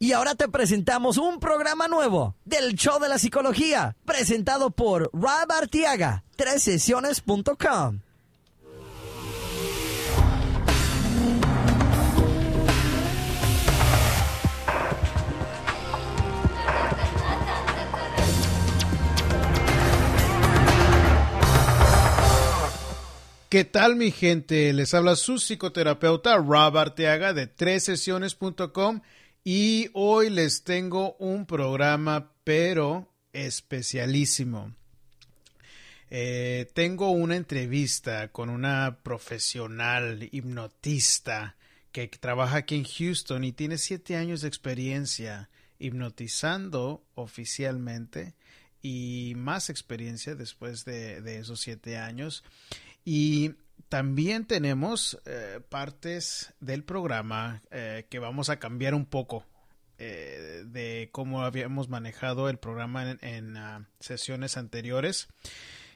Y ahora te presentamos un programa nuevo del Show de la Psicología, presentado por Rob Artiaga, sesiones.com. ¿Qué tal mi gente? Les habla su psicoterapeuta Rob Arteaga de sesiones.com y hoy les tengo un programa pero especialísimo. Eh, tengo una entrevista con una profesional hipnotista que trabaja aquí en Houston y tiene siete años de experiencia hipnotizando oficialmente y más experiencia después de, de esos siete años. Y también tenemos eh, partes del programa eh, que vamos a cambiar un poco eh, de cómo habíamos manejado el programa en, ah, sesiones anteriores.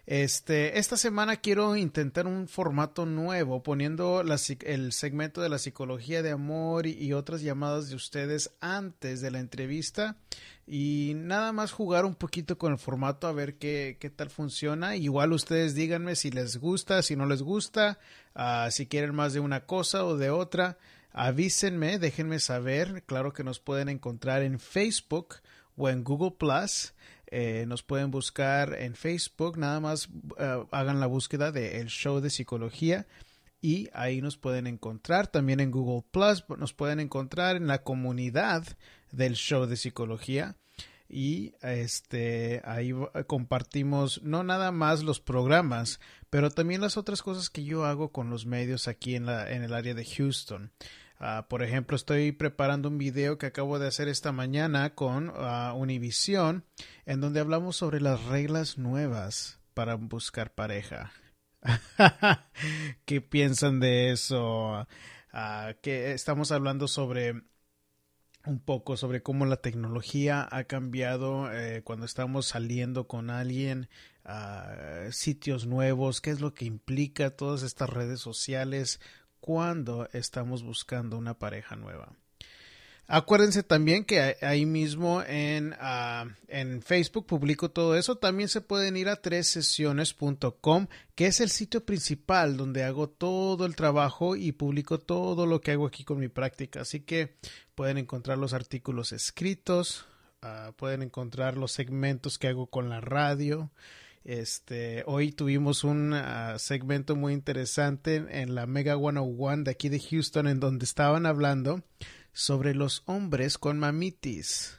Este, esta semana quiero intentar un formato nuevo, poniendo el segmento de la psicología de amor y otras llamadas de ustedes antes de la entrevista y nada más jugar un poquito con el formato a ver qué, qué tal funciona. Igual ustedes díganme si les gusta, si no les gusta, uh, si quieren más de una cosa o de otra. Avísenme, déjenme saber. Claro que nos pueden encontrar en Facebook o en Google Plus. Eh, nos pueden buscar en Facebook, nada más uh, hagan la búsqueda de el show de psicología y ahí nos pueden encontrar. También en Google Plus nos pueden encontrar en la comunidad del show de psicología. Y este ahí compartimos no nada más los programas pero también las otras cosas que yo hago con los medios aquí en la en el área de Houston. Uh, por ejemplo estoy preparando un video que acabo de hacer esta mañana con uh, Univision en donde hablamos sobre las reglas nuevas para buscar pareja. ¿Qué piensan de eso? Uh, que estamos hablando sobre un poco sobre cómo la tecnología ha cambiado eh, cuando estamos saliendo con alguien, uh, sitios nuevos, qué es lo que implica todas estas redes sociales cuando estamos buscando una pareja nueva. Acuérdense también que ahí mismo en, uh, en Facebook publico todo eso. También se pueden ir a sesiones.com, que es el sitio principal donde hago todo el trabajo y publico todo lo que hago aquí con mi práctica. Así que pueden encontrar los artículos escritos, uh, pueden encontrar los segmentos que hago con la radio. Este, hoy tuvimos un uh, segmento muy interesante en la Mega 101 de aquí de Houston, en donde estaban hablando sobre los hombres con mamitis.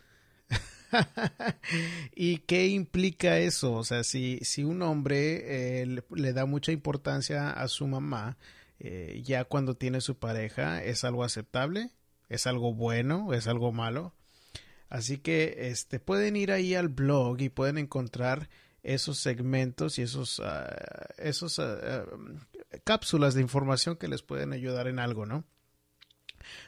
¿Y qué implica eso? O sea, si, si un hombre eh, le, da mucha importancia a su mamá, eh, ya cuando tiene su pareja, ¿es algo aceptable? ¿Es algo bueno? ¿Es algo malo? Así que este, pueden ir ahí al blog y pueden encontrar esos segmentos y esos, uh, esos uh, cápsulas de información que les pueden ayudar en algo, ¿no?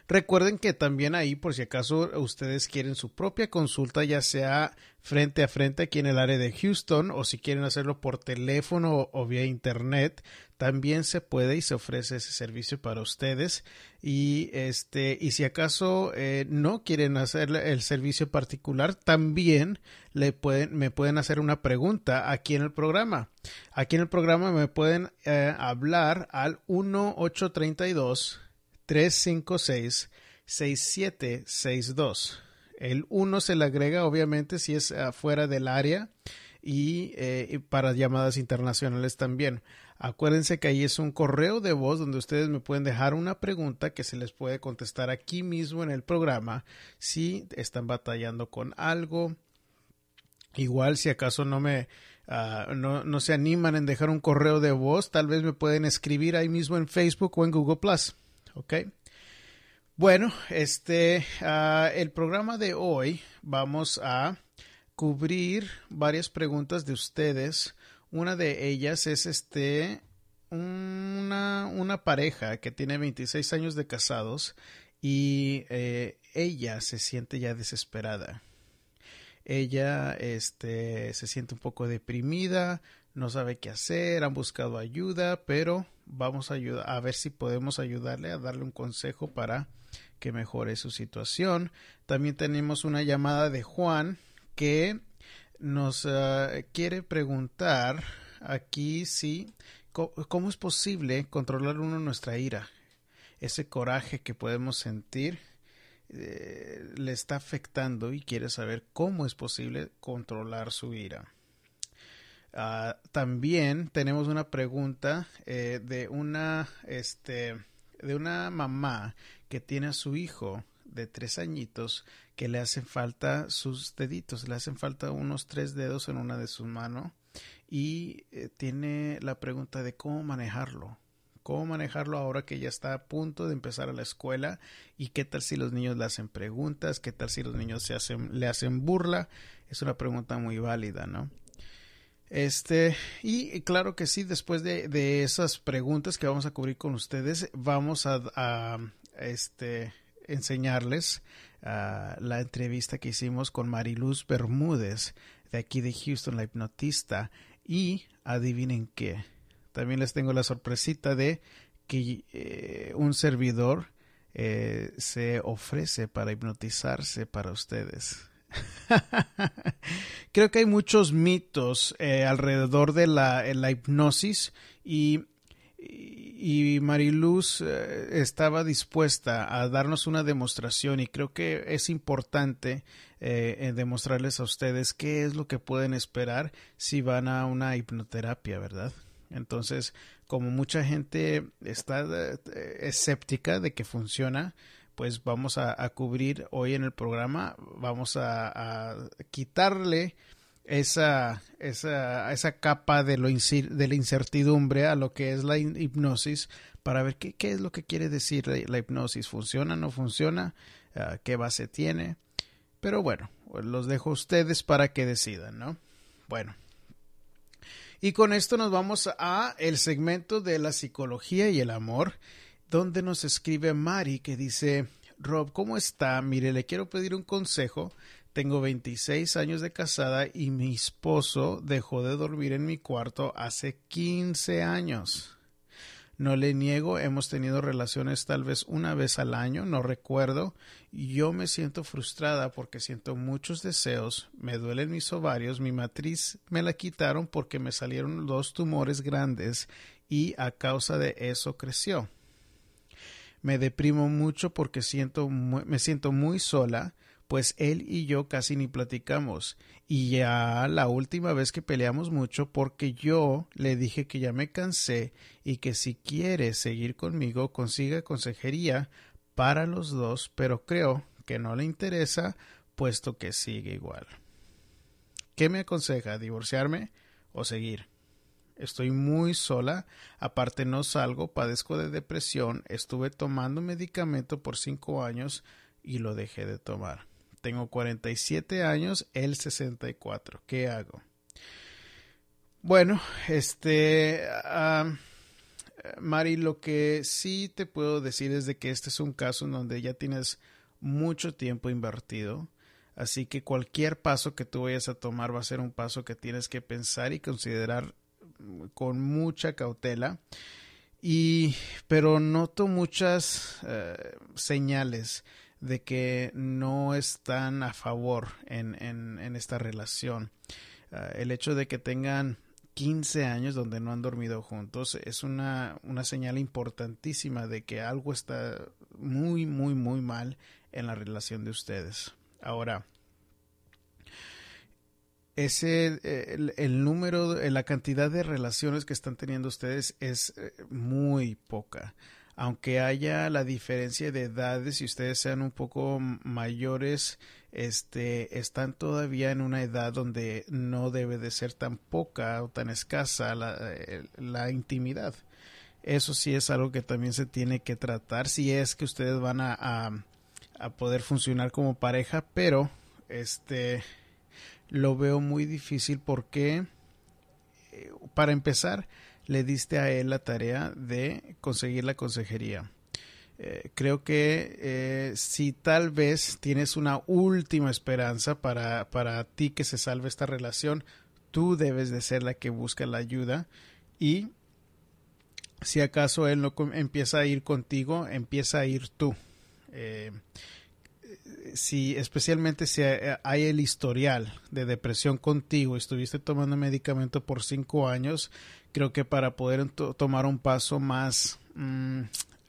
Recuerden que también ahí, por si acaso ustedes quieren su propia consulta, ya sea frente a frente aquí en el área de Houston o si quieren hacerlo por teléfono o, vía internet, también se puede y se ofrece ese servicio para ustedes. Y este, y si acaso eh, no quieren hacer el servicio particular, también le pueden, me pueden hacer una pregunta aquí en el programa. Aquí en el programa me pueden eh, hablar al 1832 356-6762. El 1 se le agrega obviamente si es fuera del área eh, y para llamadas internacionales también. Acuérdense que ahí es un correo de voz donde ustedes me pueden dejar una pregunta que se les puede contestar aquí mismo en el programa si están batallando con algo. Igual si acaso no me ah, no, no, se animan en dejar un correo de voz, tal vez me pueden escribir ahí mismo en Facebook o en Google Plus. ¿ok? Bueno, este, uh, el programa de hoy vamos a cubrir varias preguntas de ustedes. Una de ellas es este, una, una pareja que tiene 26 años de casados y eh, ella se siente ya desesperada. Ella este, se siente un poco deprimida, no sabe qué hacer, han buscado ayuda, pero vamos a a ver si podemos ayudarle a darle un consejo para que mejore su situación. También tenemos una llamada de Juan que nos uh, quiere preguntar aquí si cómo es posible controlar uno nuestra ira, ese coraje que podemos sentir eh, le está afectando y quiere saber cómo es posible controlar su ira. Uh, también tenemos una pregunta eh, de una este de una mamá que tiene a su hijo de tres añitos que le hacen falta sus deditos, le hacen falta unos tres dedos en una de sus manos y eh, tiene la pregunta de cómo manejarlo, cómo manejarlo ahora que ya está a punto de empezar a la escuela y qué tal si los niños le hacen preguntas, qué tal si los niños se hacen, le hacen burla, es una pregunta muy válida, ¿no? Este, y claro que sí, después de, esas preguntas que vamos a cubrir con ustedes, vamos a, a este, enseñarles uh, la entrevista que hicimos con Mariluz Bermúdez, de aquí de Houston, la hipnotista, y adivinen qué, también les tengo la sorpresita de que eh, un servidor eh, se ofrece para hipnotizarse para ustedes. Creo que hay muchos mitos eh, alrededor de la, la hipnosis y y Mariluz estaba dispuesta a darnos una demostración y creo que es importante eh, demostrarles a ustedes qué es lo que pueden esperar si van a una hipnoterapia, ¿verdad? Entonces, como mucha gente está eh, escéptica de que funciona, pues vamos a, cubrir hoy en el programa, vamos a, quitarle esa, esa, esa capa de, lo de la incertidumbre a lo que es la hipnosis para ver qué, qué es lo que quiere decir la, hipnosis, funciona, no funciona, uh, qué base tiene. Pero bueno, los dejo a ustedes para que decidan, ¿no? Bueno, y con esto nos vamos a el segmento de la psicología y el amor, donde nos escribe Mari que dice, Rob, ¿cómo está? Mire, le quiero pedir un consejo. Tengo 26 años de casada y mi esposo dejó de dormir en mi cuarto hace 15 años. No le niego, hemos tenido relaciones tal vez una vez al año, no recuerdo. Yo me siento frustrada porque siento muchos deseos, me duelen mis ovarios, mi matriz me la quitaron porque me salieron dos tumores grandes y a causa de eso creció. Me deprimo mucho porque siento, me siento muy sola pues él y yo casi ni platicamos. Y ya la última vez que peleamos mucho porque yo le dije que ya me cansé y que si quiere seguir conmigo consiga consejería para los dos, pero creo que no le interesa puesto que sigue igual. ¿Qué me aconseja? ¿Divorciarme o seguir? Estoy muy sola, aparte no salgo, padezco de depresión, estuve tomando medicamento por cinco años y lo dejé de tomar. Tengo 47 años, él 64. ¿Qué hago? Bueno, este... Mari, lo que sí te puedo decir es de que este es un caso en donde ya tienes mucho tiempo invertido. Así que cualquier paso que tú vayas a tomar va a ser un paso que tienes que pensar y considerar con mucha cautela. Y, pero noto muchas eh, señales de que no están a favor en, en, esta relación. Ah, el hecho de que tengan 15 años donde no han dormido juntos es una, una señal importantísima de que algo está muy, muy, muy mal en la relación de ustedes. Ahora, ese el, número, la cantidad de relaciones que están teniendo ustedes es eh, muy poca aunque haya la diferencia de edades y ustedes sean un poco mayores, este, están todavía en una edad donde no debe de ser tan poca o tan escasa la, eh, la intimidad. Eso sí es algo que también se tiene que tratar si es que ustedes van a, a, a poder funcionar como pareja, pero este lo veo muy difícil porque eh, para empezar le diste a él la tarea de conseguir la consejería. Eh, creo que eh, si tal vez tienes una última esperanza para, para ti que se salve esta relación, tú debes de ser la que busca la ayuda y si acaso él no empieza a ir contigo, empieza a ir tú. Eh, si especialmente si hay el historial de depresión contigo, estuviste tomando medicamento por cinco años, creo que para poder tomar un paso más mm,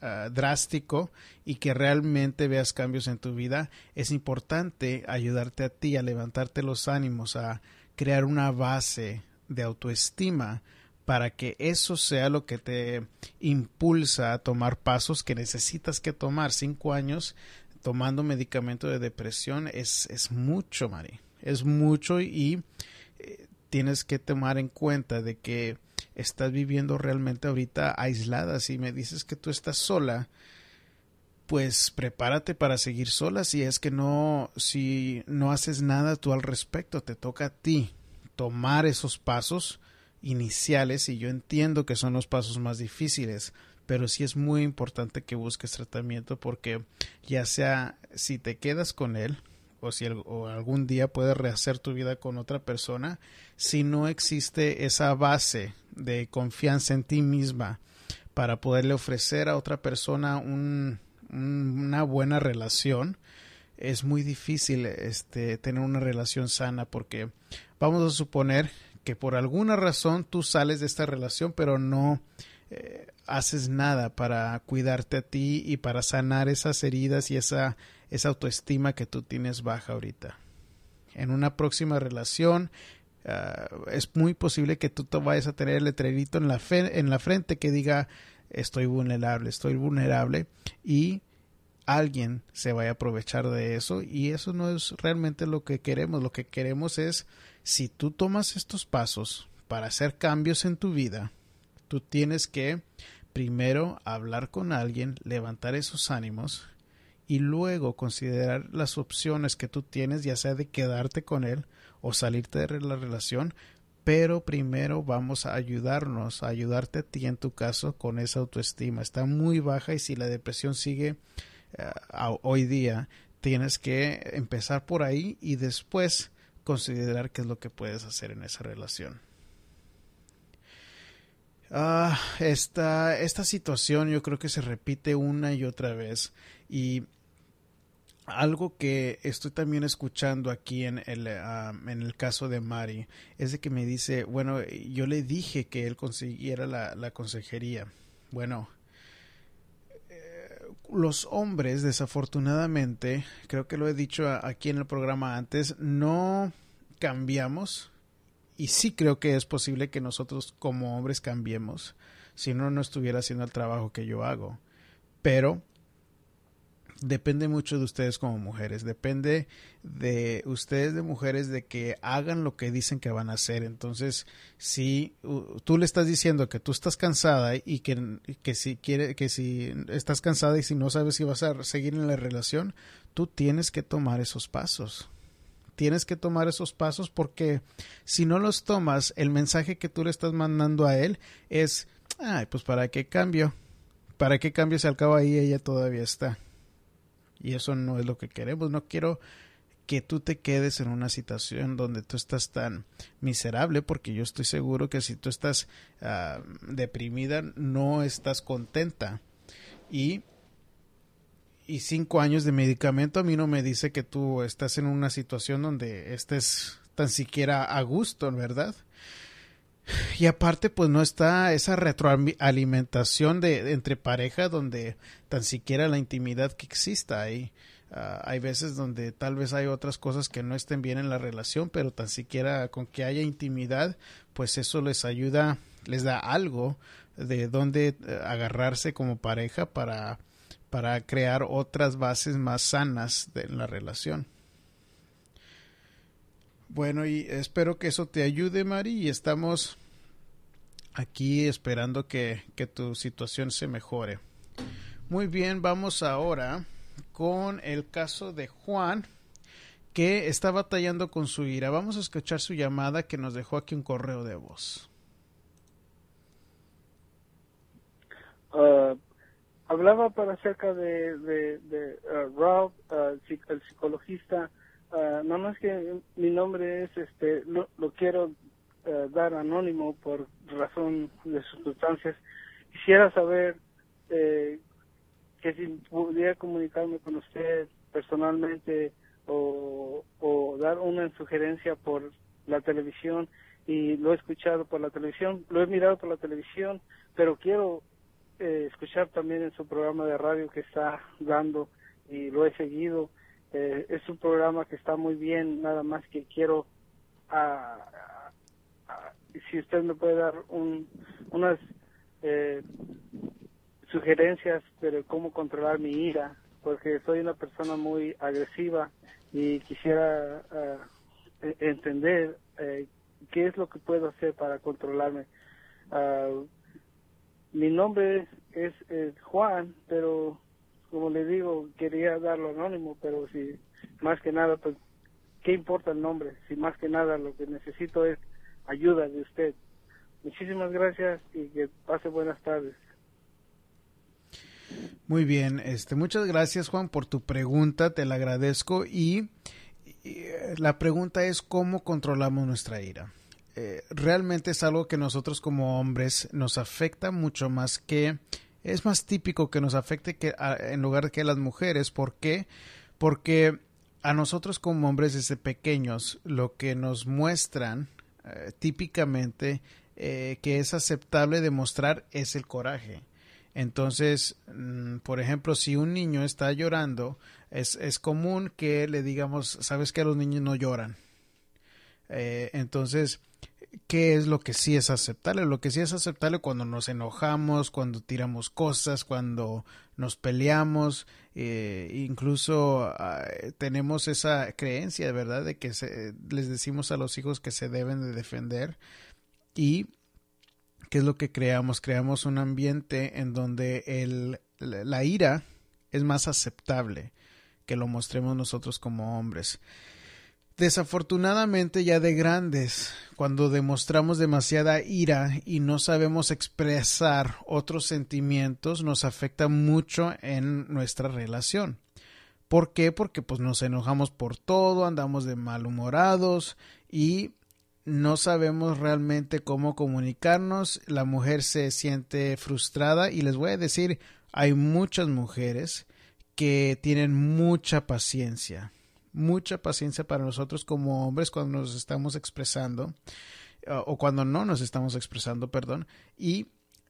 ah, drástico y que realmente veas cambios en tu vida, es importante ayudarte a ti a levantarte los ánimos, a crear una base de autoestima para que eso sea lo que te impulsa a tomar pasos que necesitas que tomar. Cinco años tomando medicamento de depresión es, es mucho, Mari. Es mucho y tienes que tomar en cuenta de que estás viviendo realmente ahorita aislada. Si me dices que tú estás sola, pues prepárate para seguir sola si es que no, si no haces nada tú al respecto, te toca a ti tomar esos pasos iniciales y yo entiendo que son los pasos más difíciles, pero sí es muy importante que busques tratamiento porque ya sea si te quedas con él o si algún día puedes rehacer tu vida con otra persona, si no existe esa base de confianza en ti misma para poderle ofrecer a otra persona una buena relación, es muy difícil este, tener una relación sana porque vamos a suponer que por alguna razón tú sales de esta relación pero no eh, haces nada para cuidarte a ti y para sanar esas heridas y esa, esa autoestima que tú tienes baja ahorita. En una próxima relación ah, es muy posible que tú te vayas a tener el letrerito en la, en la frente que diga estoy vulnerable, estoy vulnerable y alguien se vaya a aprovechar de eso y eso no es realmente lo que queremos. Lo que queremos es si tú tomas estos pasos para hacer cambios en tu vida, tú tienes que primero hablar con alguien, levantar esos ánimos y luego considerar las opciones que tú tienes, ya sea de quedarte con él o salirte de la relación, pero primero vamos a ayudarnos, a ayudarte a ti en tu caso con esa autoestima. Está muy baja y si la depresión sigue eh, hoy día, tienes que empezar por ahí y después considerar qué es lo que puedes hacer en esa relación. Ah, esta, esta situación yo creo que se repite una y otra vez y algo que estoy también escuchando aquí en el, ah, en el caso de Mari es de que me dice, bueno, yo le dije que él consiguiera la, la consejería. Bueno, eh, los hombres, desafortunadamente, creo que lo he dicho aquí en el programa antes, no cambiamos y sí creo que es posible que nosotros como hombres cambiemos, si no, no estuviera haciendo el trabajo que yo hago. Pero depende mucho de ustedes como mujeres, depende de ustedes de mujeres de que hagan lo que dicen que van a hacer. Entonces, si tú le estás diciendo que tú estás cansada y que, si quiere, que si estás cansada y si no sabes si vas a seguir en la relación, tú tienes que tomar esos pasos tienes que tomar esos pasos porque si no los tomas, el mensaje que tú le estás mandando a él es, ay, pues para qué cambio, para qué cambio si al cabo ahí ella todavía está. Y eso no es lo que queremos, no quiero que tú te quedes en una situación donde tú estás tan miserable, porque yo estoy seguro que si tú estás ah, deprimida, no estás contenta. Y y cinco años de medicamento a mí no me dice que tú estás en una situación donde estés tan siquiera a gusto, ¿verdad? Y aparte, pues no está esa retroalimentación de, entre pareja donde tan siquiera la intimidad que exista ahí. Ah, hay veces donde tal vez hay otras cosas que no estén bien en la relación, pero tan siquiera con que haya intimidad, pues eso les ayuda, les da algo de dónde eh, agarrarse como pareja para para crear otras bases más sanas de la relación. Bueno, y espero que eso te ayude, Mari, y estamos aquí esperando que, que tu situación se mejore. Muy bien, vamos ahora con el caso de Juan, que está batallando con su ira. Vamos a escuchar su llamada que nos dejó aquí un correo de voz. Uh, hablaba para acerca de, uh, Rob, uh, el psicologista. Uh, nada más que mi nombre es, este, lo, quiero dar anónimo por razón de circunstancias. quisiera saber eh, que si pudiera comunicarme con usted personalmente o, o dar una sugerencia por la televisión y lo he escuchado por la televisión, lo he mirado por la televisión, pero quiero eh, escuchar también en su programa de radio que está dando y lo he seguido. Eh, es un programa que está muy bien, nada más que quiero, ah, ah, si usted me puede dar un, unas eh, sugerencias de cómo controlar mi ira, porque soy una persona muy agresiva y quisiera ah, e-, entender eh, qué es lo que puedo hacer para controlarme. mi nombre es, Juan, pero como le digo, quería darlo anónimo, pero si más que nada, pues, ¿qué importa el nombre? Si más que nada lo que necesito es ayuda de usted. Muchísimas gracias y que pase buenas tardes. Muy bien, este, muchas gracias Juan por tu pregunta, te la agradezco y, eh, la pregunta es cómo controlamos nuestra ira. Eh, realmente es algo que nosotros como hombres nos afecta mucho más que es más típico que nos afecte que en lugar de que a las mujeres. ¿Por qué? Porque a nosotros como hombres desde pequeños lo que nos muestran eh, típicamente que es aceptable demostrar es el coraje. Entonces, mm, por ejemplo, si un niño está llorando, es, es común que le digamos, sabes que los niños no lloran. Eh, entonces, ¿qué es lo que sí es aceptable? Lo que sí es aceptable cuando nos enojamos, cuando tiramos cosas, cuando nos peleamos, eh, incluso ah, tenemos esa creencia, ¿verdad?, de que les decimos a los hijos que se deben de defender y ¿Qué es lo que creamos? Creamos un ambiente en donde el, la ira es más aceptable que lo mostremos nosotros como hombres. Desafortunadamente ya de grandes, cuando demostramos demasiada ira y no sabemos expresar otros sentimientos, nos afecta mucho en nuestra relación. ¿Por qué? Porque pues nos enojamos por todo, andamos de malhumorados y no sabemos realmente cómo comunicarnos, la mujer se siente frustrada y les voy a decir, hay muchas mujeres que tienen mucha paciencia, mucha paciencia para nosotros como hombres cuando nos estamos expresando o cuando no nos estamos expresando, perdón, y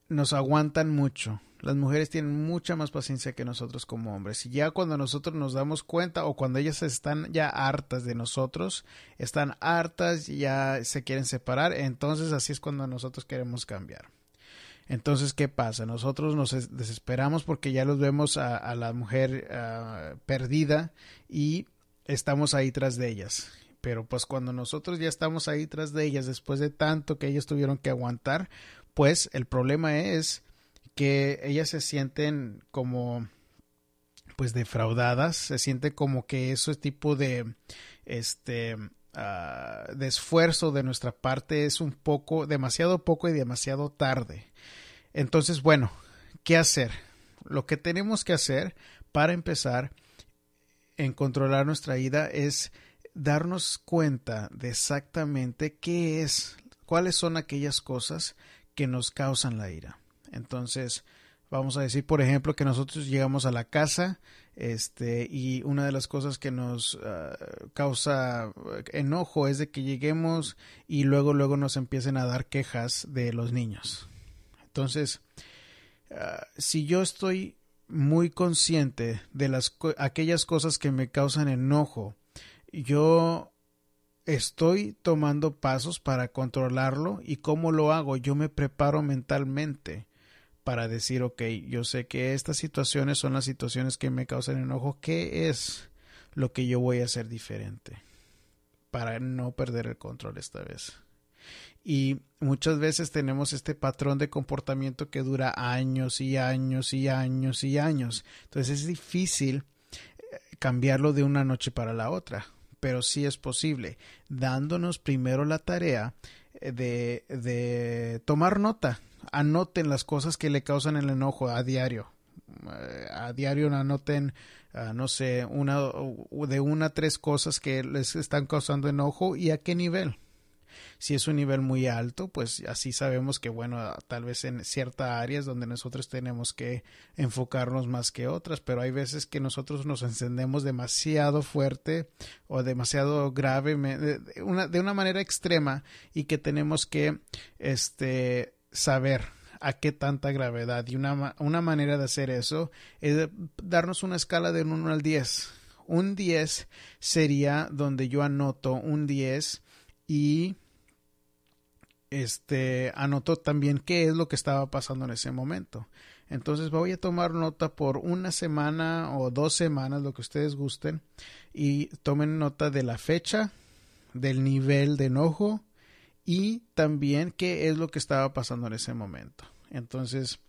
nos aguantan mucho. Las mujeres tienen mucha más paciencia que nosotros como hombres. Y ya cuando nosotros nos damos cuenta o cuando ellas están ya hartas de nosotros, están hartas, ya se quieren separar, entonces así es cuando nosotros queremos cambiar. Entonces, ¿qué pasa? Nosotros nos desesperamos porque ya los vemos a, la mujer ah, perdida y estamos ahí tras de ellas. Pero pues cuando nosotros ya estamos ahí tras de ellas, después de tanto que ellas tuvieron que aguantar, pues el problema es que ellas se sienten como pues defraudadas, se siente como que ese tipo de este ah, de esfuerzo de nuestra parte es un poco demasiado poco y demasiado tarde. Entonces, bueno, ¿qué hacer? Lo que tenemos que hacer para empezar en controlar nuestra ira es darnos cuenta de exactamente qué es, cuáles son aquellas cosas que nos causan la ira. Entonces, vamos a decir, por ejemplo, que nosotros llegamos a la casa este, y una de las cosas que nos ah, causa enojo es de que lleguemos y luego, luego nos empiecen a dar quejas de los niños. Entonces, ah, si yo estoy muy consciente de las aquellas cosas que me causan enojo, yo estoy tomando pasos para controlarlo y cómo lo hago. Yo me preparo mentalmente para decir, ok, yo sé que estas situaciones son las situaciones que me causan enojo. ¿Qué es lo que yo voy a hacer diferente para no perder el control esta vez? Y muchas veces tenemos este patrón de comportamiento que dura años y años y años y años. Entonces es difícil eh, cambiarlo de una noche para la otra pero sí es posible, dándonos primero la tarea eh, de, de tomar nota. Anoten las cosas que le causan el enojo a diario. Eh, a diario anoten, no sé, una, de una a tres cosas que les están causando enojo y a qué nivel. Si es un nivel muy alto, pues así sabemos que, bueno, tal vez en ciertas áreas donde nosotros tenemos que enfocarnos más que otras, pero hay veces que nosotros nos encendemos demasiado fuerte o demasiado grave, de una, de una manera extrema y que tenemos que, este, saber a qué tanta gravedad. Y una, una manera de hacer eso es darnos una escala de 1 al 10. Un 10 sería donde yo anoto un 10 y este anoto también qué es lo que estaba pasando en ese momento. Entonces voy a tomar nota por una semana o dos semanas, lo que ustedes gusten, y tomen nota de la fecha, del nivel de enojo, y también qué es lo que estaba pasando en ese momento. Entonces,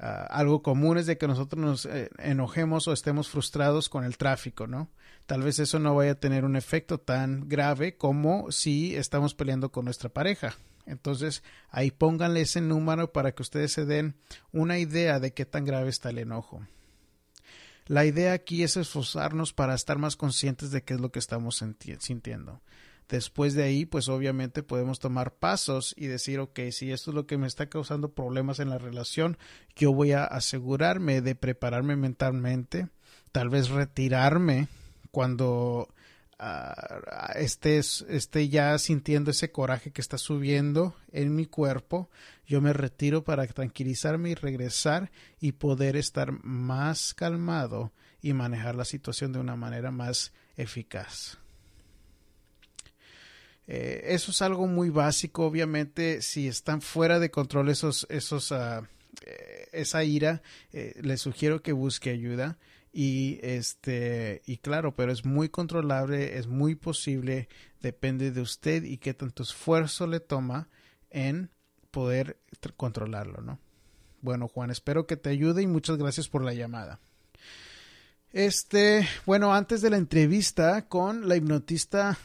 ah, algo común es de que nosotros nos eh, enojemos o estemos frustrados con el tráfico, ¿no? Tal vez eso no vaya a tener un efecto tan grave como si estamos peleando con nuestra pareja. Entonces, ahí pónganle ese número para que ustedes se den una idea de qué tan grave está el enojo. La idea aquí es esforzarnos para estar más conscientes de qué es lo que estamos sintiendo. Después de ahí, pues obviamente podemos tomar pasos y decir, ok, si esto es lo que me está causando problemas en la relación, yo voy a asegurarme de prepararme mentalmente, tal vez retirarme cuando estés, esté ya sintiendo ese coraje que está subiendo en mi cuerpo, yo me retiro para tranquilizarme y regresar y poder estar más calmado y manejar la situación de una manera más eficaz. Eh, eso es algo muy básico, obviamente, si están fuera de control esos, esos, uh, esa ira, eh, les sugiero que busque ayuda y este y claro pero es muy controlable es muy posible depende de usted y qué tanto esfuerzo le toma en poder controlarlo no bueno Juan espero que te ayude y muchas gracias por la llamada. Este bueno antes de la entrevista con la hipnotista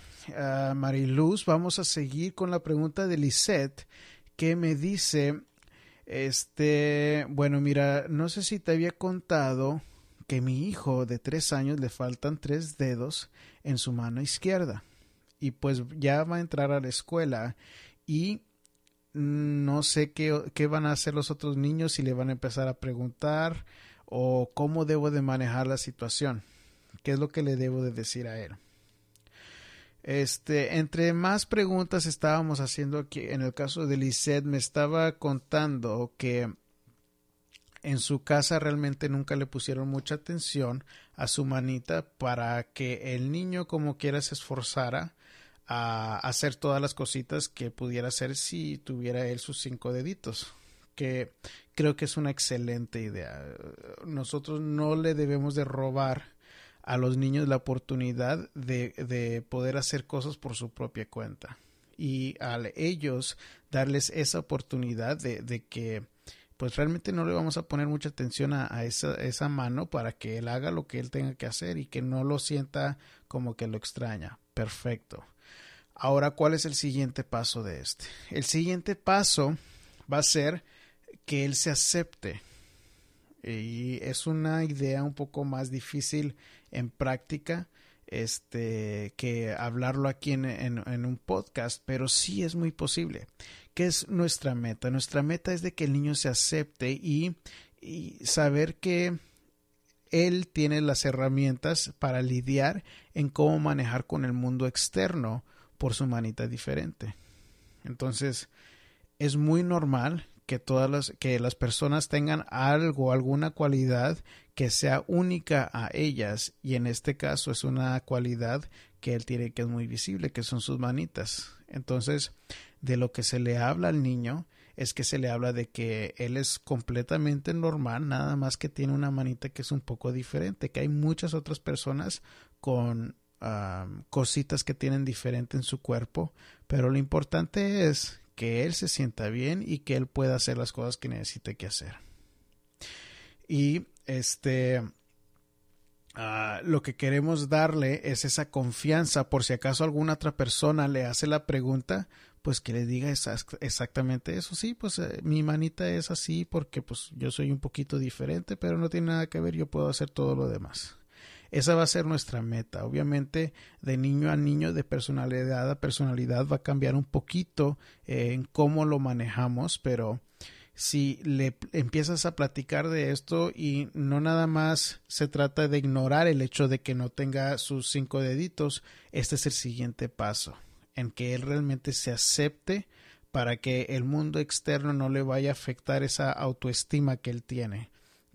Mariluz, vamos a seguir con la pregunta de Lisette, que me dice, este, bueno, mira, no sé si te había contado que mi hijo de tres años le faltan tres dedos en su mano izquierda y pues ya va a entrar a la escuela y no sé qué, qué van a hacer los otros niños si le van a empezar a preguntar o cómo debo de manejar la situación, qué es lo que le debo de decir a él. Este, entre más preguntas estábamos haciendo aquí, en el caso de Lisette, me estaba contando que en su casa realmente nunca le pusieron mucha atención a su manita para que el niño como quiera se esforzara a hacer todas las cositas que pudiera hacer si tuviera él sus cinco deditos que creo que es una excelente idea. Nosotros no le debemos de robar a los niños la oportunidad de, de poder hacer cosas por su propia cuenta. Y a ellos darles esa oportunidad de, de, que pues realmente no le vamos a poner mucha atención a, esa, esa, mano para que él haga lo que él tenga que hacer y que no lo sienta como que lo extraña. Perfecto. Ahora, ¿cuál es el siguiente paso de este? El siguiente paso va a ser que él se acepte. Y es una idea un poco más difícil en práctica este que hablarlo aquí en, en, un podcast, pero sí es muy posible. ¿Qué es nuestra meta? Nuestra meta es de que el niño se acepte y, y saber que él tiene las herramientas para lidiar en cómo manejar con el mundo externo por su manita diferente. Entonces, es muy normal que todas las que las personas tengan algo, alguna cualidad que sea única a ellas y en este caso es una cualidad que él tiene que es muy visible, que son sus manitas. Entonces, de lo que se le habla al niño es que se le habla de que él es completamente normal, nada más que tiene una manita que es un poco diferente, que hay muchas otras personas con cositas que tienen diferente en su cuerpo, pero lo importante es que él se sienta bien y que él pueda hacer las cosas que necesite que hacer. Y este ah, lo que queremos darle es esa confianza por si acaso alguna otra persona le hace la pregunta, pues que le diga exactamente eso. Sí, pues eh, mi manita es así porque pues yo soy un poquito diferente, pero no tiene nada que ver, yo puedo hacer todo lo demás. esa va a ser nuestra meta. Obviamente, de niño a niño, de personalidad a personalidad, va a cambiar un poquito eh, en cómo lo manejamos, pero si le empiezas a platicar de esto y no nada más se trata de ignorar el hecho de que no tenga sus cinco deditos, este es el siguiente paso, en que él realmente se acepte para que el mundo externo no le vaya a afectar esa autoestima que él tiene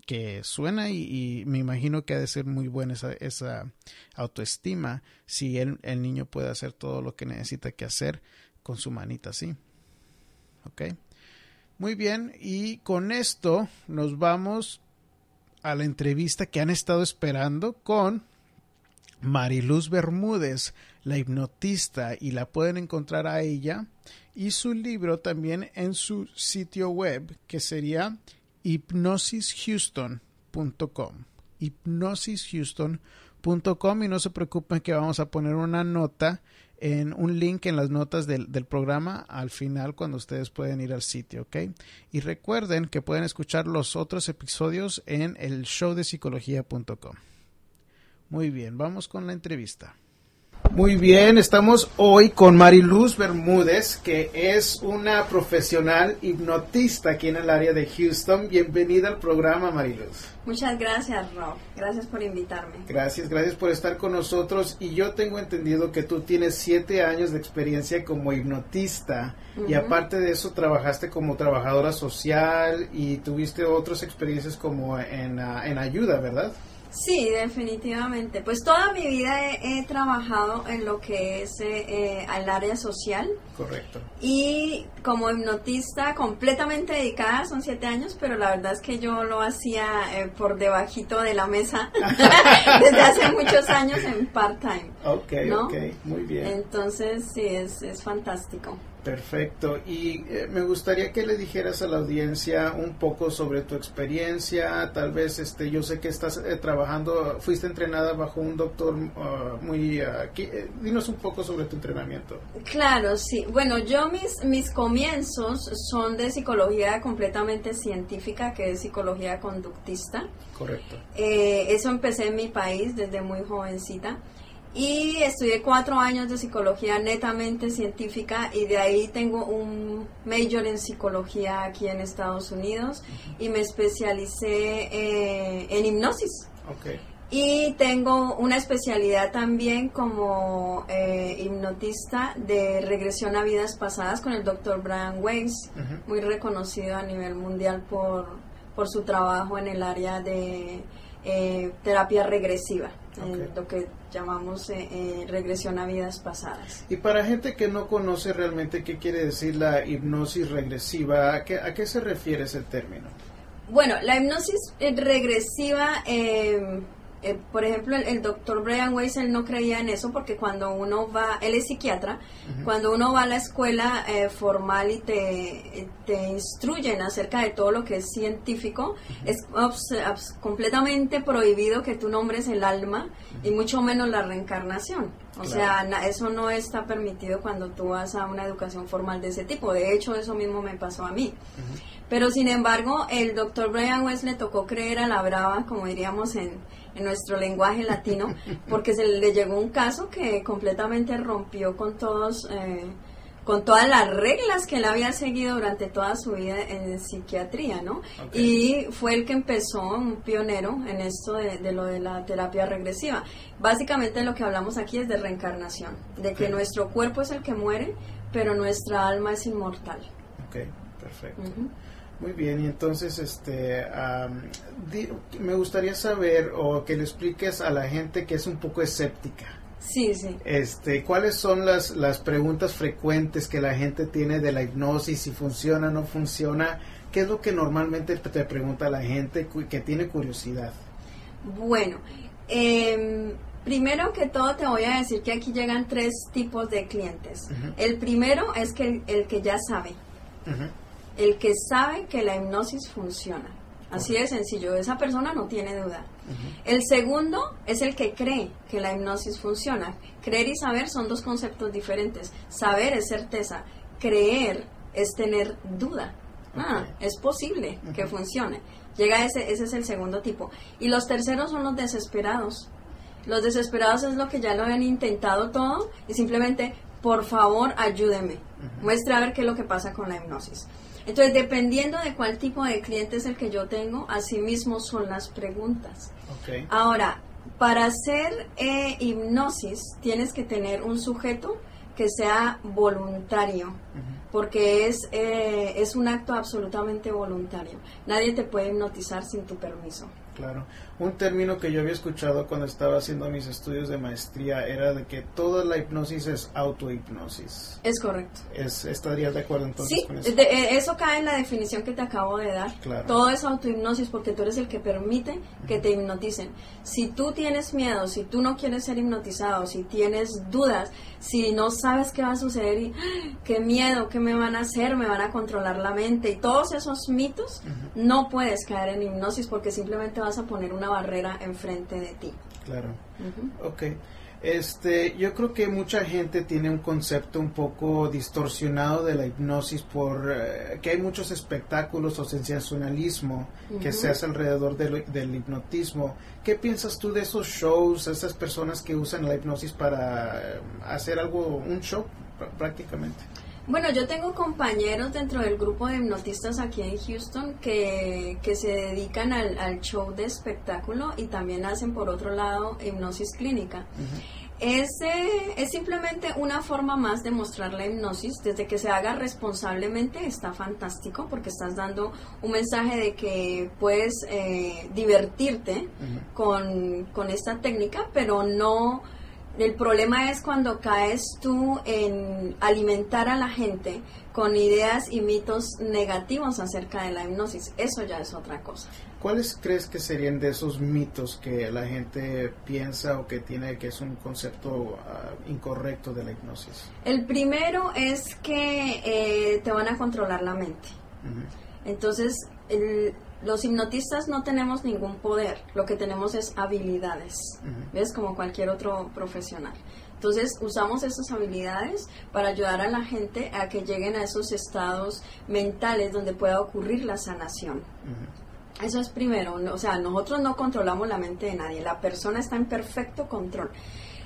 que suena y, me imagino que ha de ser muy buena esa, autoestima si el, el, niño puede hacer todo lo que necesita que hacer con su manita así. ¿Ok? Muy bien, y con esto nos vamos a la entrevista que han estado esperando con Mariluz Bermúdez, la hipnotista, y la pueden encontrar a ella y su libro también en su sitio web, que sería hipnosishouston.com. hipnosishouston.com y no se preocupen que vamos a poner una nota en un link en las notas del, del, programa al final cuando ustedes pueden ir al sitio, ¿ok? Y recuerden que pueden escuchar los otros episodios en el showdepsicología.com. Muy bien, vamos con la entrevista. Muy bien, estamos hoy con Mariluz Bermúdez, que es una profesional hipnotista aquí en el área de Houston. Bienvenida al programa, Mariluz. Muchas gracias, Rob. Gracias por invitarme. Gracias, gracias por estar con nosotros. Y yo tengo entendido que tú tienes siete años de experiencia como hipnotista y aparte de eso trabajaste como trabajadora social y tuviste otras experiencias como en, ah, en ayuda, ¿verdad? Sí, definitivamente. Pues toda mi vida he, trabajado en lo que es eh, eh área social. Correcto. Y como hipnotista completamente dedicada, son siete años, pero la verdad es que yo lo hacía eh, por debajito de la mesa desde hace años en part-time. Ok, ok, muy bien. Entonces, sí, es, es fantástico. Perfecto. Y eh, me gustaría que le dijeras a la audiencia un poco sobre tu experiencia. Tal vez, este, yo sé que estás eh, trabajando, fuiste entrenada bajo un doctor uh, muy. Uh, eh, dinos un poco sobre tu entrenamiento. Claro, sí. Bueno, yo mis mis comienzos son de psicología completamente científica, que es psicología conductista. Correcto. eso empecé en mi país desde muy jovencita. Y estudié cuatro años de psicología netamente científica y de ahí tengo un major en psicología aquí en Estados Unidos y me especialicé eh, en hipnosis. Y tengo una especialidad también como eh, hipnotista de regresión a vidas pasadas con el doctor Brian Weiss, muy reconocido a nivel mundial por, por su trabajo en el área de eh, terapia regresiva, lo que llamamos eh, eh, regresión a vidas pasadas. Y para gente que no conoce realmente qué quiere decir la hipnosis regresiva, ¿a qué, a qué se refiere ese término? Bueno, la hipnosis regresiva eh, por ejemplo, el, doctor Brian Weiss, él no creía en eso porque cuando uno va, él es psiquiatra, cuando uno va a la escuela eh, formal y te, te instruyen acerca de todo lo que es científico, es completamente prohibido que tú nombres el alma y mucho menos la reencarnación. O sea, eso no está permitido cuando tú vas a una educación formal de ese tipo. De hecho, eso mismo me pasó a mí. Pero sin embargo, el doctor Brian Weiss le tocó creer a la brava, como diríamos en, en nuestro lenguaje latino, porque se le llegó un caso que completamente rompió con todos, eh, con todas las reglas que él había seguido durante toda su vida en psiquiatría, ¿no? Y fue el que empezó, un pionero en esto de, lo de la terapia regresiva. Básicamente lo que hablamos aquí es de reencarnación, de que nuestro cuerpo es el que muere, pero nuestra alma es inmortal. Ok, perfecto. Muy bien, y entonces este, me gustaría saber o que le expliques a la gente que es un poco escéptica. Sí, sí. Este, ¿Cuáles son las, las preguntas frecuentes que la gente tiene de la hipnosis? Si funciona o no funciona. ¿Qué es lo que normalmente te pregunta la gente que tiene curiosidad? Bueno, em, primero que todo te voy a decir que aquí llegan tres tipos de clientes. El primero es que el, que ya sabe el que sabe que la hipnosis funciona. Así de sencillo, esa persona no tiene duda. El segundo es el que cree que la hipnosis funciona. Creer y saber son dos conceptos diferentes. Saber es certeza, creer es tener duda. Ah, es posible que funcione. Llega ese, ese es el segundo tipo. Y los terceros son los desesperados, Los desesperados es lo que ya lo han intentado todo y simplemente, por favor, ayúdeme. Muestre a ver qué es lo que pasa con la hipnosis. Entonces, dependiendo de cuál tipo de cliente es el que yo tengo, así mismo son las preguntas. Ahora, para hacer eh, hipnosis tienes que tener un sujeto que sea voluntario, porque es, eh, es un acto absolutamente voluntario. Nadie te puede hipnotizar sin tu permiso. Claro. Un término que yo había escuchado cuando estaba haciendo mis estudios de maestría era de que toda la hipnosis es autohipnosis. Es correcto. Es, ¿Estarías de acuerdo entonces Sí, con eso? de- eh, eso cae en la definición que te acabo de dar. Claro. Todo es autohipnosis porque tú eres el que permite que te hipnoticen. Si tú tienes miedo, si tú no quieres ser hipnotizado, si tienes dudas, si no sabes qué va a suceder y ¡ah! qué miedo, qué me van a hacer, me van a controlar la mente y todos esos mitos, no puedes caer en hipnosis porque simplemente vas a poner una barrera enfrente de ti. Claro. Ok. Este, yo creo que mucha gente tiene un concepto un poco distorsionado de la hipnosis por eh, que hay muchos espectáculos o sensacionalismo que se hace alrededor del, del hipnotismo. ¿Qué piensas tú de esos shows, esas personas que usan la hipnosis para eh, hacer algo, un show pr- prácticamente? Bueno, yo tengo compañeros dentro del grupo de hipnotistas aquí en Houston que, que se dedican al, al show de espectáculo y también hacen por otro lado hipnosis clínica. Es, eh, es simplemente una forma más de mostrar la hipnosis. Desde que se haga responsablemente está fantástico porque estás dando un mensaje de que puedes eh, divertirte con, con esta técnica, pero no... El problema es cuando caes tú en alimentar a la gente con ideas y mitos negativos acerca de la hipnosis. Eso ya es otra cosa. ¿Cuáles crees que serían de esos mitos que la gente piensa o que tiene que es un concepto ah, incorrecto de la hipnosis? El primero es que eh, te van a controlar la mente. Entonces, el- los hipnotistas no tenemos ningún poder, lo que tenemos es habilidades. ¿ves? Como cualquier otro profesional. Entonces, usamos esas habilidades para ayudar a la gente a que lleguen a esos estados mentales donde pueda ocurrir la sanación. Eso es primero, o sea, nosotros no controlamos la mente de nadie, la persona está en perfecto control.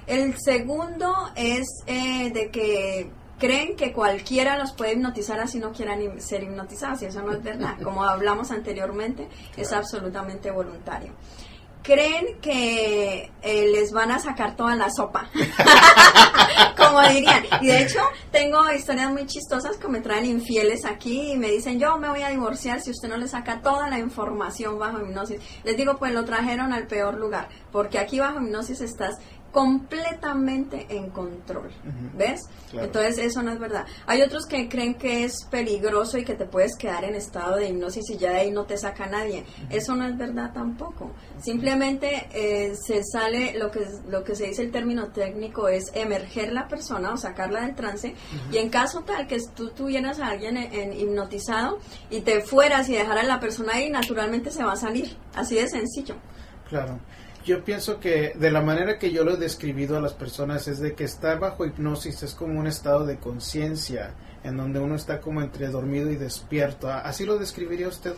El segundo es eh, de que creen que cualquiera los puede hipnotizar así no quieran ser hipnotizados y eso no es verdad. Como hablamos anteriormente, es absolutamente voluntario. Creen que eh, les van a sacar toda la sopa, como dirían. Y de hecho, tengo historias muy chistosas que me traen infieles aquí y me dicen, yo me voy a divorciar si usted no le saca toda la información bajo hipnosis. Les digo, pues lo trajeron al peor lugar, porque aquí bajo hipnosis estás completamente en control. ¿Ves? Claro. Entonces eso no es verdad. Hay otros que creen que es peligroso y que te puedes quedar en estado de hipnosis y ya de ahí no te saca nadie. Eso no es verdad tampoco. Simplemente eh, se sale, lo que, lo que se dice el término técnico es emerger la persona o sacarla del trance y en caso tal que tú tuvieras a alguien en, en hipnotizado y te fueras y dejaras a la persona ahí, naturalmente se va a salir. Así de sencillo. Claro. Yo pienso que de la manera que yo lo he describido a las personas es de que estar bajo hipnosis es como un estado de conciencia en donde uno está como entre dormido y despierto. ¿Así lo describiría usted?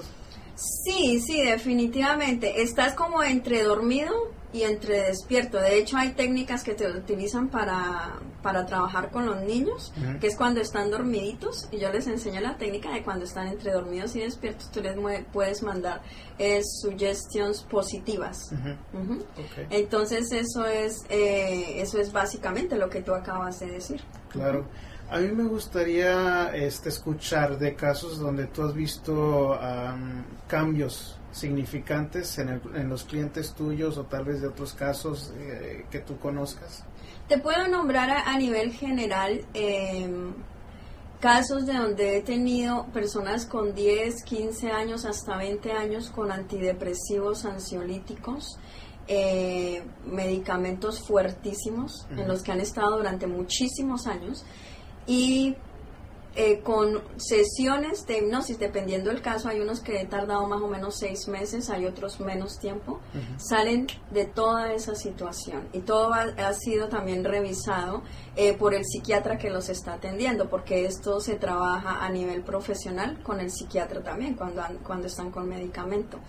Sí, sí, definitivamente. Estás como entre dormido y entre despierto. De hecho, hay técnicas que te utilizan para, para trabajar con los niños, que es cuando están dormiditos. Y yo les enseño la técnica de cuando están entre dormidos y despiertos. Tú les puedes mandar eh, suggestions positivas. Ok. Entonces, eso es, eh, eso es básicamente lo que tú acabas de decir. Claro. A mí me gustaría este, escuchar de casos donde tú has visto am, cambios significantes en, el- en los clientes tuyos o tal vez de otros casos eh, que tú conozcas. Te puedo nombrar a, a nivel general eh, casos de donde he tenido personas con 10, 15 años, hasta 20 años con antidepresivos, ansiolíticos, eh, medicamentos fuertísimos en los que han estado durante muchísimos años y eh, con sesiones de hipnosis, dependiendo del caso, hay unos que he tardado más o menos seis meses, hay otros menos tiempo, salen de toda esa situación. Y todo ha, ha sido también revisado eh, por el psiquiatra que los está atendiendo, porque esto se trabaja a nivel profesional con el psiquiatra también, cuando, cuando están con medicamento.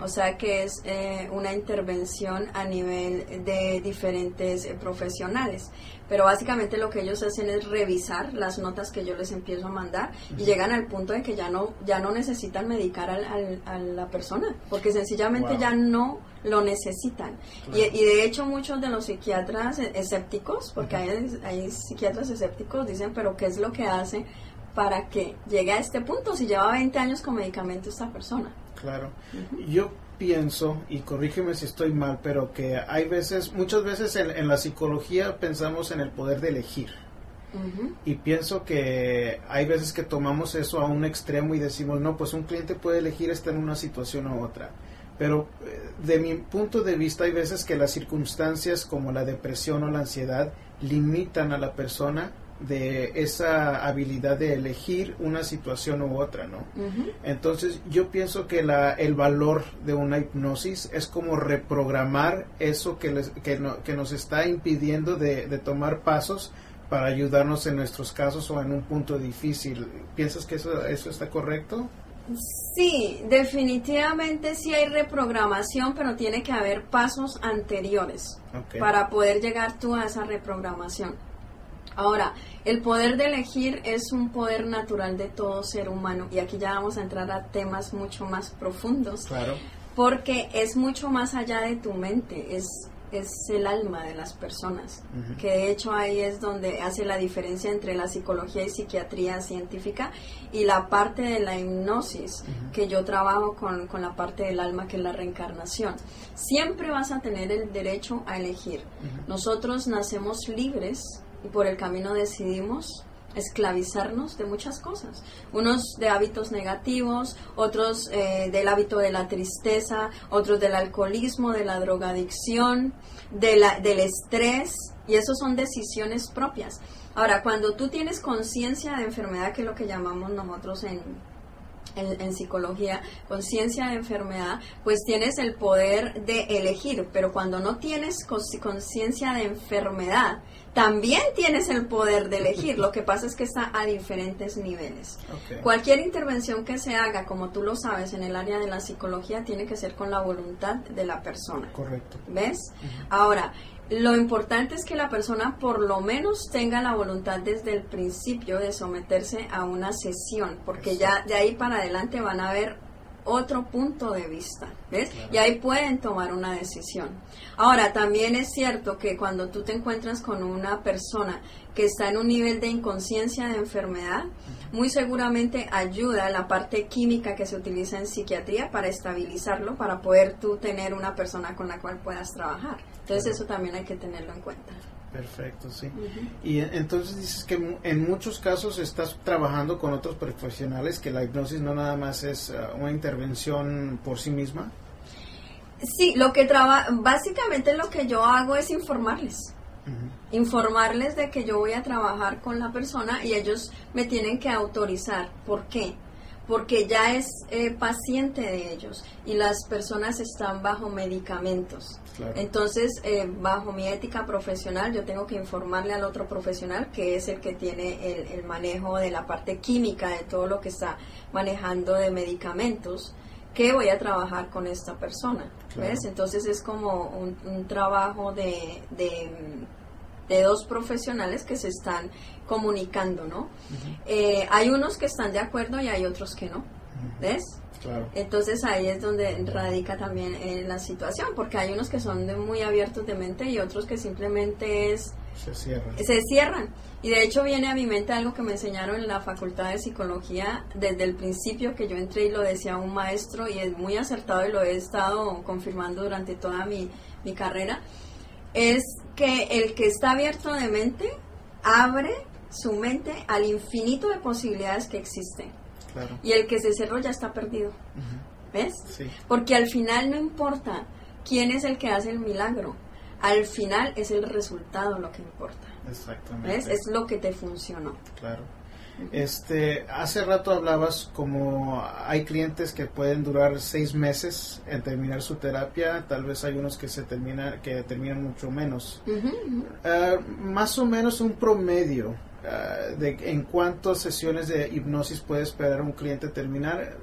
O sea que es eh, una intervención a nivel de diferentes eh, profesionales. Pero básicamente lo que ellos hacen es revisar las notas que yo les empiezo a mandar y llegan al punto de que ya no ya no necesitan medicar al- al- a la persona, porque sencillamente Wow. ya no lo necesitan. Y, y de hecho muchos de los psiquiatras eh, escépticos, porque hay, hay psiquiatras escépticos, dicen, pero ¿qué es lo que hace para que llegue a este punto si lleva 20 años con medicamento esta persona? Claro. Yo pienso, y corrígeme si estoy mal, pero que hay veces, muchas veces en, en la psicología pensamos en el poder de elegir. Y pienso que hay veces que tomamos eso a un extremo y decimos, no, pues un cliente puede elegir estar en una situación u otra. Pero eh, de mi punto de vista hay veces que las circunstancias como la depresión o la ansiedad limitan a la persona de esa habilidad de elegir una situación u otra, ¿no? Entonces yo pienso que la, el valor de una hipnosis es como reprogramar eso que, les- que, no- que nos está impidiendo de, de tomar pasos para ayudarnos en nuestros casos o en un punto difícil. ¿Piensas que eso, eso está correcto? Sí, definitivamente sí hay reprogramación, pero tiene que haber pasos anteriores para poder llegar tú a esa reprogramación. Ahora, el poder de elegir es un poder natural de todo ser humano y aquí ya vamos a entrar a temas mucho más profundos Claro. porque es mucho más allá de tu mente, es, es el alma de las personas, que de hecho ahí es donde hace la diferencia entre la psicología y psiquiatría científica y la parte de la hipnosis, que yo trabajo con, con la parte del alma, que es la reencarnación. Siempre vas a tener el derecho a elegir. Nosotros nacemos libres y por el camino decidimos esclavizarnos de muchas cosas. Unos de hábitos negativos, otros eh, del hábito de la tristeza, otros del alcoholismo, de la drogadicción, de del estrés, y eso son decisiones propias. Ahora, cuando tú tienes conciencia de enfermedad, que es lo que llamamos nosotros en, en, psicología, conciencia de enfermedad, pues tienes el poder de elegir, pero cuando no tienes conciencia de enfermedad, también tienes el poder de elegir. Lo que pasa es que está a diferentes niveles. Cualquier intervención que se haga, como tú lo sabes, en el área de la psicología, tiene que ser con la voluntad de la persona. Correcto. ¿Ves? Ahora, lo importante es que la persona por lo menos tenga la voluntad desde el principio de someterse a una sesión, porque ya de ahí para adelante van a ver otro punto de vista, ¿ves? Y ahí pueden tomar una decisión. Ahora, también es cierto que cuando tú te encuentras con una persona que está en un nivel de inconsciencia de enfermedad, muy seguramente ayuda la parte química que se utiliza en psiquiatría para estabilizarlo, para poder tú tener una persona con la cual puedas trabajar. Entonces eso también hay que tenerlo en cuenta. Perfecto, sí. Y en- entonces dices que en muchos casos estás trabajando con otros profesionales, que la hipnosis no nada más es ah, una intervención por sí misma. Sí, lo que traba básicamente lo que yo hago es informarles. Informarles de que yo voy a trabajar con la persona y ellos me tienen que autorizar. ¿Por qué? Porque ya es eh, paciente de ellos y las personas están bajo medicamentos. Claro. Entonces, eh, bajo mi ética profesional, yo tengo que informarle al otro profesional, que es el que tiene el, el manejo de la parte química, de todo lo que está manejando de medicamentos, que voy a trabajar con esta persona. Claro. ¿Ves? Entonces es como un, un trabajo de, de, de dos profesionales que se están comunicando, ¿no? Eh, hay unos que están de acuerdo y hay otros que no. ¿Ves? Claro. Entonces ahí es donde radica también eh, la situación, porque hay unos que son de muy abiertos de mente y otros que simplemente es Se cierra. se cierran. Y de hecho viene a mi mente algo que me enseñaron en la Facultad de Psicología desde el principio que yo entré y lo decía un maestro y es muy acertado y lo he estado confirmando durante toda mi, mi carrera, es que el que está abierto de mente abre su mente al infinito de posibilidades que existen. Claro. Y el que se cerró ya está perdido. ¿Ves? Sí. Porque al final no importa quién es el que hace el milagro. Al final es el resultado lo que importa. Exactamente. ¿Ves? Es lo que te funcionó. Claro. Este, hace rato hablabas como hay clientes que pueden durar seis meses en terminar su terapia, tal vez hay unos que se termina, que terminan mucho menos. Uh, más o menos un promedio uh, de en cuántas sesiones de hipnosis puede esperar un cliente terminar.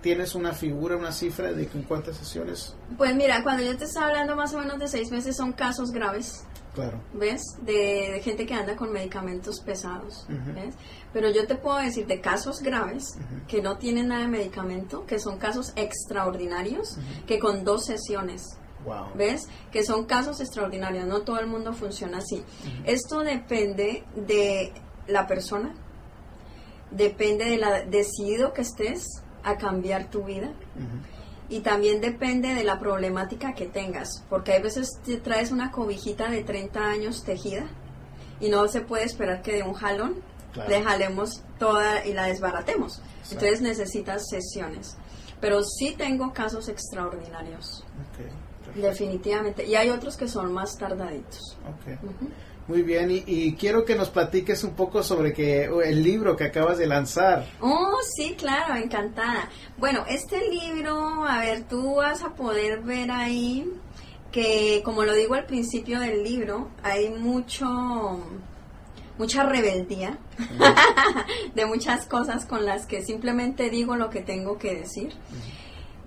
¿Tienes una figura, una cifra de en cuántas sesiones? Pues mira, cuando yo te estaba hablando más o menos de seis meses son casos graves. Claro. ¿Ves? De, gente que anda con medicamentos pesados. ¿Ves? Pero yo te puedo decir de casos graves que no tienen nada de medicamento, que son casos extraordinarios, que con dos sesiones. Wow. ¿Ves? Que son casos extraordinarios, no todo el mundo funciona así. Esto depende de la persona, depende de la decidido que estés a cambiar tu vida y también depende de la problemática que tengas, porque hay veces te traes una cobijita de 30 años tejida y no se puede esperar que de un jalón le jalemos toda y la desbaratemos. Entonces necesitas sesiones. Pero sí tengo casos extraordinarios. Definitivamente. Y hay otros que son más tardaditos. Muy bien, y, quiero que nos platiques un poco sobre que el libro que acabas de lanzar. Oh, sí, claro, encantada. Bueno, este libro, a ver, tú vas a poder ver ahí que, como lo digo al principio del libro, hay mucho mucha rebeldía de muchas cosas con las que simplemente digo lo que tengo que decir.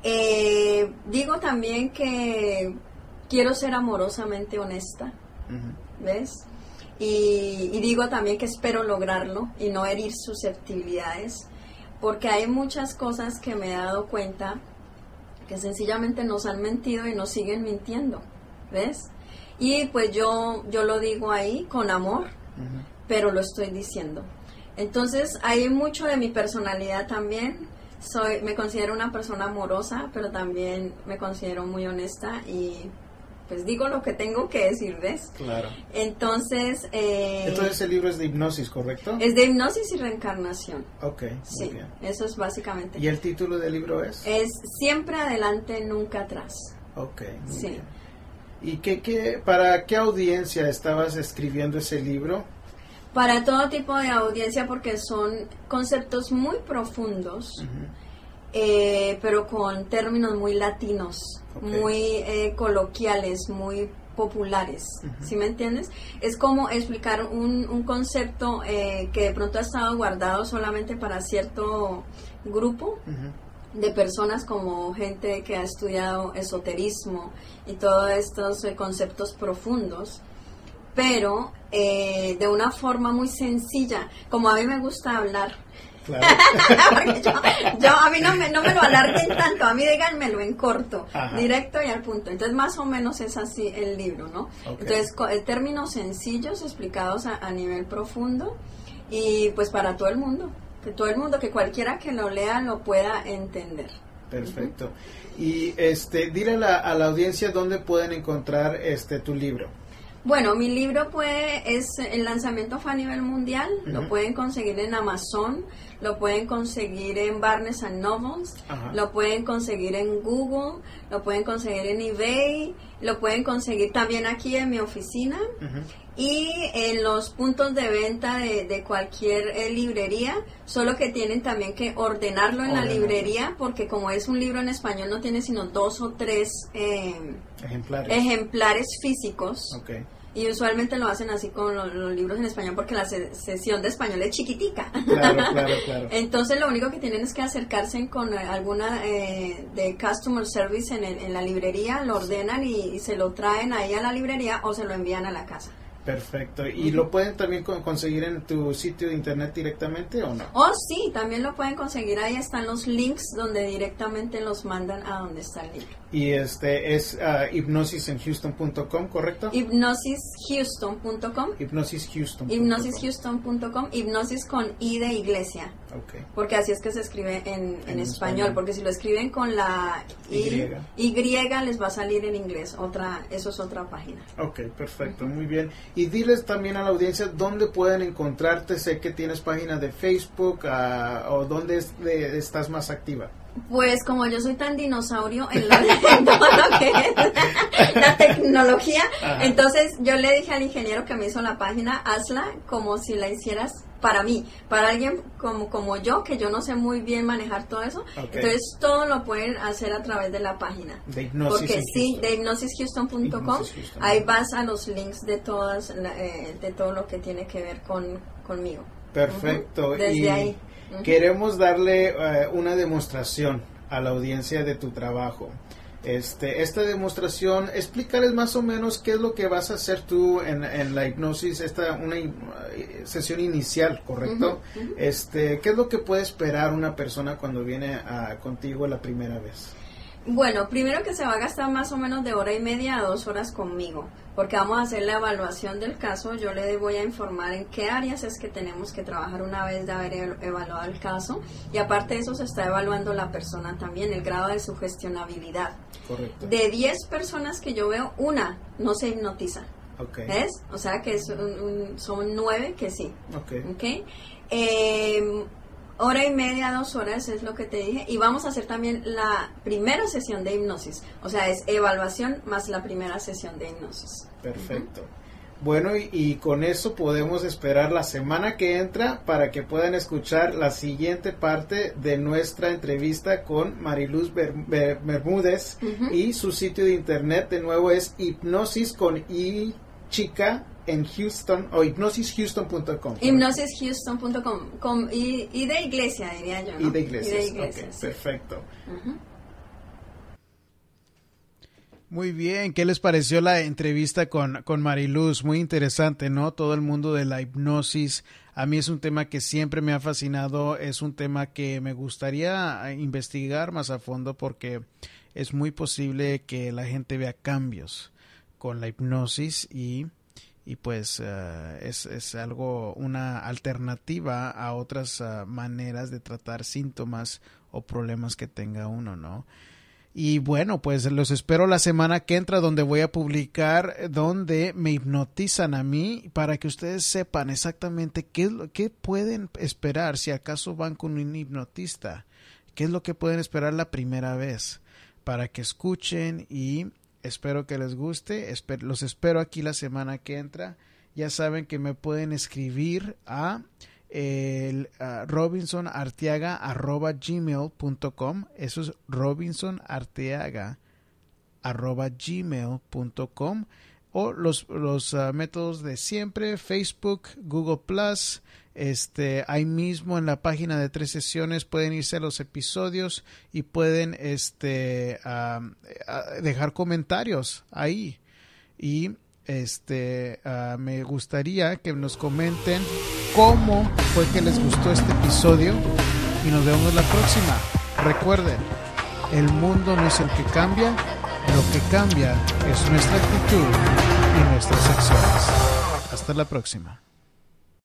Eh, digo también que quiero ser amorosamente honesta. ¿ves? Y, digo también que espero lograrlo y no herir susceptibilidades, porque hay muchas cosas que me he dado cuenta que sencillamente nos han mentido y nos siguen mintiendo, ¿ves? Y pues yo, yo lo digo ahí con amor, pero lo estoy diciendo. Entonces hay mucho de mi personalidad también. Soy, me considero una persona amorosa, pero también me considero muy honesta y pues digo lo que tengo que decir, ¿ves? Claro. Entonces... Eh, Entonces el libro es de hipnosis, ¿correcto? Es de hipnosis y reencarnación. Ok, sí, eso es básicamente. ¿Y el título del libro es? Es Siempre adelante, nunca atrás. Ok, muy sí. ¿Y qué, qué, para qué audiencia estabas escribiendo ese libro? Para todo tipo de audiencia porque son conceptos muy profundos. Eh, pero con términos muy latinos, muy eh, coloquiales, muy populares, ¿sí me entiendes? Es como explicar un, un concepto eh, que de pronto ha estado guardado solamente para cierto grupo. de personas como gente que ha estudiado esoterismo y todos estos conceptos profundos, pero de una forma muy sencilla, como a mí me gusta hablar, yo, a mí no me, no me lo alarguen tanto, a mí díganmelo en corto, directo y al punto. Entonces, más o menos es así el libro, ¿no? Entonces, eh, términos sencillos explicados a, nivel profundo y pues para todo el mundo, que todo el mundo, que cualquiera que lo lea lo pueda entender. Perfecto. Y este, dile a la, a la audiencia dónde pueden encontrar este tu libro. Bueno, mi libro puede, es el lanzamiento fue a nivel mundial, lo pueden conseguir en Amazon, lo pueden conseguir en Barnes and Nobles, lo pueden conseguir en Google, lo pueden conseguir en eBay, lo pueden conseguir también aquí en mi oficina. Y en los puntos de venta de, cualquier eh, librería, solo que tienen también que ordenarlo en la librería porque como es un libro en español no tiene sino dos o tres eh, ejemplares. físicos. Y usualmente lo hacen así con los, libros en español porque la sesión de español es chiquitica. Claro, claro, claro. Entonces lo único que tienen es que acercarse con eh, alguna eh, de customer service en, en, la librería, lo ordenan y se lo traen ahí a la librería o se lo envían a la casa. Perfecto. ¿Y lo pueden también conseguir en tu sitio de internet directamente o no? Oh, sí, también lo pueden conseguir. Ahí están los links donde directamente los mandan a donde está el libro. Y este es uh, hipnosisenhouston.com, ¿correcto? Hipnosishouston.com. Hipnosishouston. Hipnosishouston.com. Hipnosis con I de iglesia. Okay. Porque así es que se escribe en, en, español, Porque si lo escriben con la I, y. les va a salir en inglés. Otra, eso es otra página. Ok, perfecto, muy bien. Y diles también a la audiencia dónde pueden encontrarte. Sé que tienes página de Facebook uh, o dónde estás más activa. Pues como yo soy tan dinosaurio en, lo, en todo lo que es la tecnología, entonces yo le dije al ingeniero que me hizo la página, hazla como si la hicieras para mí, para alguien como, como yo, que yo no sé muy bien manejar todo eso. Entonces todo lo pueden hacer a través de la página. De hipnosis Porque sí, de hipnosishouston.com, ahí vas a los links de todas, eh, de todo lo que tiene que ver con, conmigo. Perfecto. Desde y ahí. Queremos darle eh, una demostración a la audiencia de tu trabajo. Este, esta demostración, explícales más o menos qué es lo que vas a hacer tú en, en la hipnosis, esta una eh, sesión inicial, ¿correcto? Este, ¿qué es lo que puede esperar una persona cuando viene a, contigo la primera vez? Bueno, primero que se va a gastar más o menos de hora y media a dos horas conmigo, porque vamos a hacer la evaluación del caso. Yo le voy a informar en qué áreas es que tenemos que trabajar una vez de haber evaluado el caso. Y aparte de eso, se está evaluando la persona también, el grado de sugestionabilidad. Correcto. De 10 personas que yo veo, una no se hipnotiza. Okay. ¿Ves? O sea que es un, un, son nueve que sí. Okay. ¿Ok? Eh, hora y media, dos horas es lo que te dije. Y vamos a hacer también la primera sesión de hipnosis. O sea, es evaluación más la primera sesión de hipnosis. Perfecto. Bueno, y, y, con eso podemos esperar la semana que entra para que puedan escuchar la siguiente parte de nuestra entrevista con Mariluz Ber Ber Bermúdez uh -huh. y su sitio de internet de nuevo es hipnosis con i chica en Houston o hipnosishouston.com. Hipnosishouston.com y, y, de iglesia, diría yo. ¿no? Y de iglesia. Okay, sí. Perfecto. Uh -huh. Muy bien, ¿qué les pareció la entrevista con, con Mariluz? Muy interesante, ¿no? Todo el mundo de la hipnosis. A mí es un tema que siempre me ha fascinado, es un tema que me gustaría investigar más a fondo porque es muy posible que la gente vea cambios con la hipnosis y, y pues uh, es, es, algo, una alternativa a otras uh, maneras de tratar síntomas o problemas que tenga uno, ¿no? Y bueno, pues los espero la semana que entra donde voy a publicar donde me hipnotizan a mí para que ustedes sepan exactamente qué, qué pueden esperar si acaso van con un hipnotista, qué es lo que pueden esperar la primera vez para que escuchen y espero que les guste, los espero aquí la semana que entra. Ya saben que me pueden escribir a el uh, robinsonarteaga arroba gmail.com eso es robinsonarteaga arroba o los, los uh, métodos de siempre Facebook, Google Plus este ahí mismo en la página de tres sesiones pueden irse a los episodios y pueden este dejar comentarios ahí y este me gustaría que nos comenten cómo fue que les gustó este episodio y nos vemos la próxima. Recuerden, el mundo no es el que cambia, lo que cambia es nuestra actitud y nuestras acciones. Hasta la próxima.